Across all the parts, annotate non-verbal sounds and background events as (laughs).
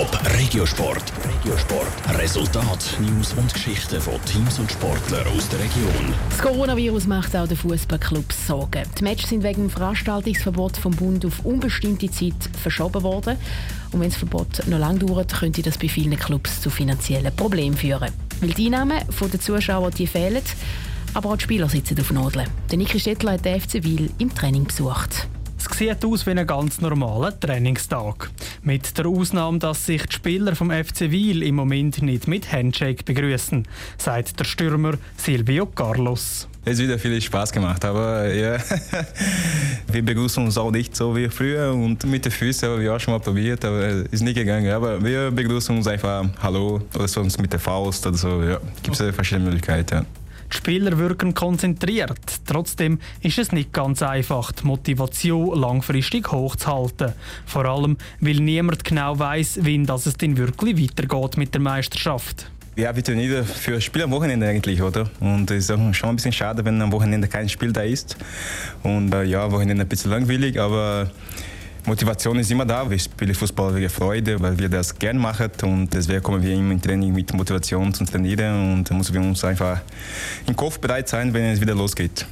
Top Regiosport. Regiosport. Resultat, News und Geschichten von Teams und Sportlern aus der Region. Das Coronavirus macht auch den Fußballclubs Sorgen. Die Matches sind wegen dem Veranstaltungsverbot vom Bund auf unbestimmte Zeit verschoben worden. Und wenn das Verbot noch lange dauert, könnte das bei vielen Clubs zu finanziellen Problemen führen. Weil die Einnahmen der Zuschauer die fehlen, aber auch die Spieler sitzen auf Nadeln. Der Niki Stettler hat den FC Wil im Training besucht. Sieht aus wie ein ganz normaler Trainingstag. Mit der Ausnahme, dass sich die Spieler vom FC Wiel im Moment nicht mit Handshake begrüßen, sagt der Stürmer Silvio Carlos. Es hat wieder viel Spaß gemacht, aber ja, (laughs) wir begrüßen uns auch nicht so wie früher und mit den Füßen haben wir auch schon mal probiert, aber es ist nicht gegangen. Aber wir begrüßen uns einfach Hallo oder sonst mit der Faust oder so. Ja, gibt es verschiedene Möglichkeiten. Ja. Die Spieler wirken konzentriert. Trotzdem ist es nicht ganz einfach, die Motivation langfristig hochzuhalten. Vor allem, weil niemand genau weiß, das es denn wirklich weitergeht mit der Meisterschaft. Ja, wir trainieren für Spiel am Wochenende eigentlich, oder? Und es ist auch schon ein bisschen schade, wenn am Wochenende kein Spiel da ist. Und äh, ja, Wochenende ein bisschen langweilig, aber Motivation ist immer da. Wir spielen Fußball wegen Freude, weil wir das gerne machen und deswegen kommen wir immer im Training mit Motivation zu trainieren und da müssen wir uns einfach im Kopf bereit sein, wenn es wieder losgeht.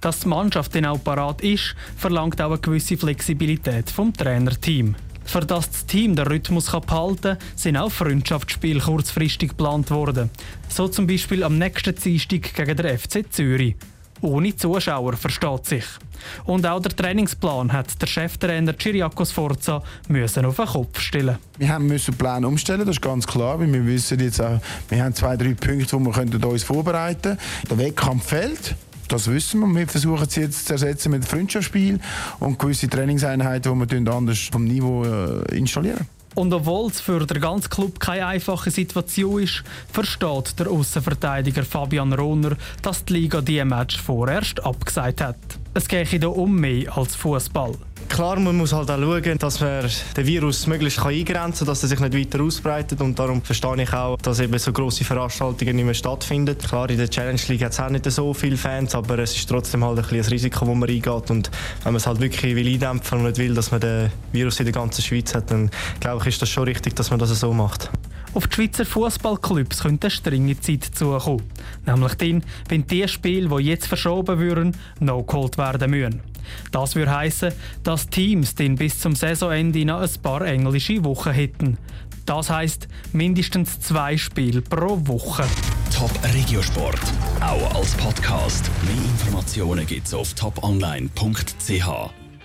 Dass die Mannschaft dann auch parat ist, verlangt auch eine gewisse Flexibilität vom Trainerteam. Für das das Team den Rhythmus behalten kann, sind auch Freundschaftsspiele kurzfristig geplant worden. So zum Beispiel am nächsten Dienstag gegen den FC Zürich. Ohne Zuschauer, versteht sich. Und auch der Trainingsplan hat der Cheftrainer Chiriakos Sforza müssen auf den Kopf stellen. Wir haben müssen den Plan umstellen, das ist ganz klar, weil wir wissen jetzt auch, wir haben zwei, drei Punkte, wo wir uns vorbereiten können. Der Wettkampf fällt. Das wissen wir. Wir versuchen es jetzt zu ersetzen mit Freundschaftsspiel und gewisse Trainingseinheiten, die wir anders vom Niveau äh, installieren. Und obwohl es für den ganzen Club keine einfache Situation ist, versteht der Außenverteidiger Fabian Rohner, dass die Liga die Match vorerst abgesagt hat. Es gehe hier um mehr als Fußball. Klar, man muss halt auch schauen, dass man den Virus möglichst eingrenzen kann, dass er sich nicht weiter ausbreitet. Und darum verstehe ich auch, dass eben so grosse Veranstaltungen nicht mehr stattfinden. Klar, in der Challenge League hat es auch nicht so viele Fans, aber es ist trotzdem halt ein, ein Risiko, das man eingeht. Und wenn man es halt wirklich will eindämpfen und nicht will, dass man den Virus in der ganzen Schweiz hat, dann glaube ich, ist das schon richtig, dass man das so macht. Auf die Schweizer Fußballclubs könnte eine strenge Zeit zukommen. Nämlich dann, wenn die Spiele, die jetzt verschoben würden, noch geholt werden müssen. Das würde heißen, dass Teams dann bis zum Saisonende noch ein paar englische Wochen hätten. Das heißt mindestens zwei Spiele pro Woche. Top Regiosport, auch als Podcast. Mehr Informationen gibt's auf toponline.ch.